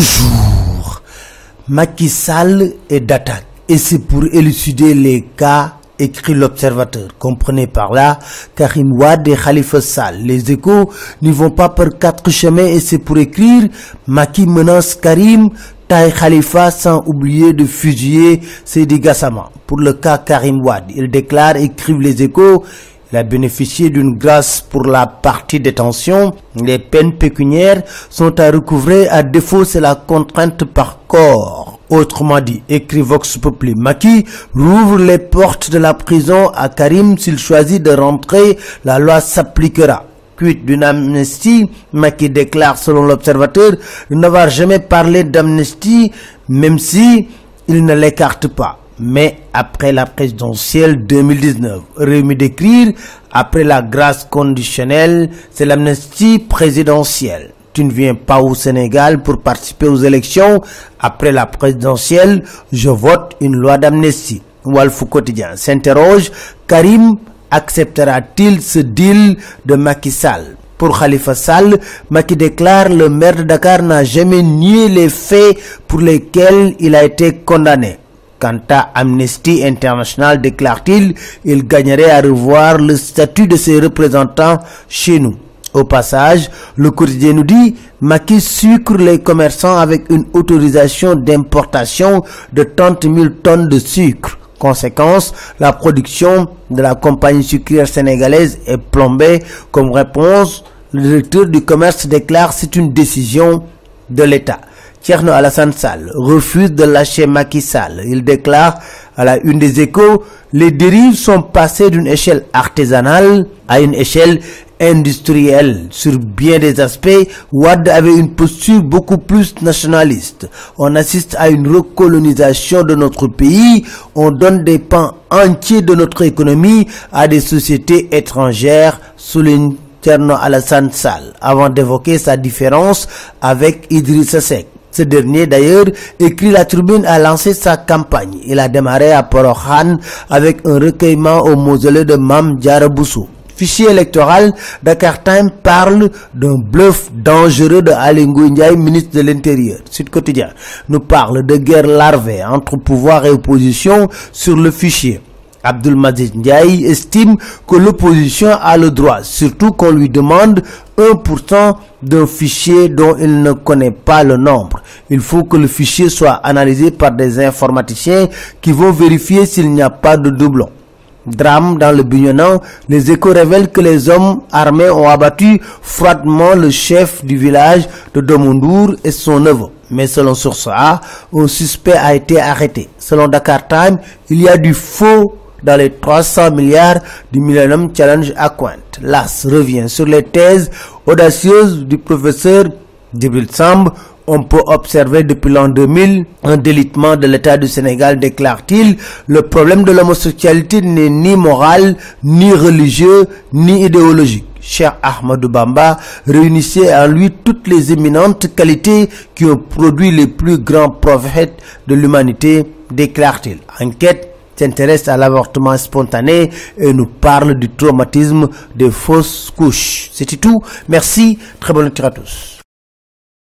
Bonjour. Macky Sall est d'attaque et c'est pour élucider les cas écrit l'observateur. Comprenez par là Karim Wad et Khalifa Sall. Les échos n'y vont pas par quatre chemins et c'est pour écrire Macky menace Karim, taille Khalifa sans oublier de fusiller Seydi Gassama. Pour le cas Karim Wad, il déclare, écrivent les échos, il a bénéficié d'une grâce pour la partie détention. Les peines pécuniaires sont à recouvrer. À défaut, c'est la contrainte par corps. Autrement dit, écrit Vox Populi, Maki rouvre les portes de la prison à Karim s'il choisit de rentrer. La loi s'appliquera. D'une amnistie, Maki déclare selon l'observateur n'avoir jamais parlé d'amnistie, même si il ne l'écarte pas mais après la présidentielle 2019. Rémi d'écrire, après la grâce conditionnelle, c'est l'amnistie présidentielle. Tu ne viens pas au Sénégal pour participer aux élections. Après la présidentielle, je vote une loi d'amnistie. Walfou quotidien s'interroge, Karim acceptera-t-il ce deal de Macky Sall? Pour Khalifa Sall, Macky déclare le maire de Dakar n'a jamais nié les faits pour lesquels il a été condamné. Quant à Amnesty International, déclare-t-il, il gagnerait à revoir le statut de ses représentants chez nous. Au passage, le quotidien nous dit, Macky sucre les commerçants avec une autorisation d'importation de 30 000 tonnes de sucre. Conséquence, la production de la compagnie sucrière sénégalaise est plombée. Comme réponse, le directeur du commerce déclare c'est une décision de l'État. Tierno Alassane Sall refuse de lâcher Macky Sall. Il déclare à la une des échos, les dérives sont passées d'une échelle artisanale à une échelle industrielle. Sur bien des aspects, Wad avait une posture beaucoup plus nationaliste. On assiste à une recolonisation de notre pays. On donne des pans entiers de notre économie à des sociétés étrangères, souligne Tierno Alassane Sall, avant d'évoquer sa différence avec Idrissa Seck. Ce dernier d'ailleurs écrit la tribune a lancé sa campagne. Il a démarré à Porokhan avec un recueillement au mausolée de Mam Diaraboussou. Fichier électoral, Dakar Time parle d'un bluff dangereux de Alingou Ndiaye, ministre de l'Intérieur. Sud Quotidien nous parle de guerre larvée entre pouvoir et opposition sur le fichier. Abdul Majid Ndiaye estime que l'opposition a le droit, surtout qu'on lui demande 1% d'un fichier dont il ne connaît pas le nombre. Il faut que le fichier soit analysé par des informaticiens qui vont vérifier s'il n'y a pas de doublon. Drame dans le Bignonan, les échos révèlent que les hommes armés ont abattu froidement le chef du village de Domundour et son neveu. Mais selon Source A, un suspect a été arrêté. Selon Dakar Time, il y a du faux dans les 300 milliards du Millennium Challenge à Quant. L'AS revient sur les thèses audacieuses du professeur Djibril Samb. On peut observer depuis l'an 2000 un délitement de l'État du Sénégal, déclare-t-il. Le problème de l'homosexualité n'est ni moral, ni religieux, ni idéologique. Cher Ahmadou Bamba réunissait en lui toutes les éminentes qualités qui ont produit les plus grands prophètes de l'humanité, déclare-t-il. Enquête s'intéresse à l'avortement spontané et nous parle du traumatisme des fausses couches. C'est tout. Merci. Très bonne nuit à tous.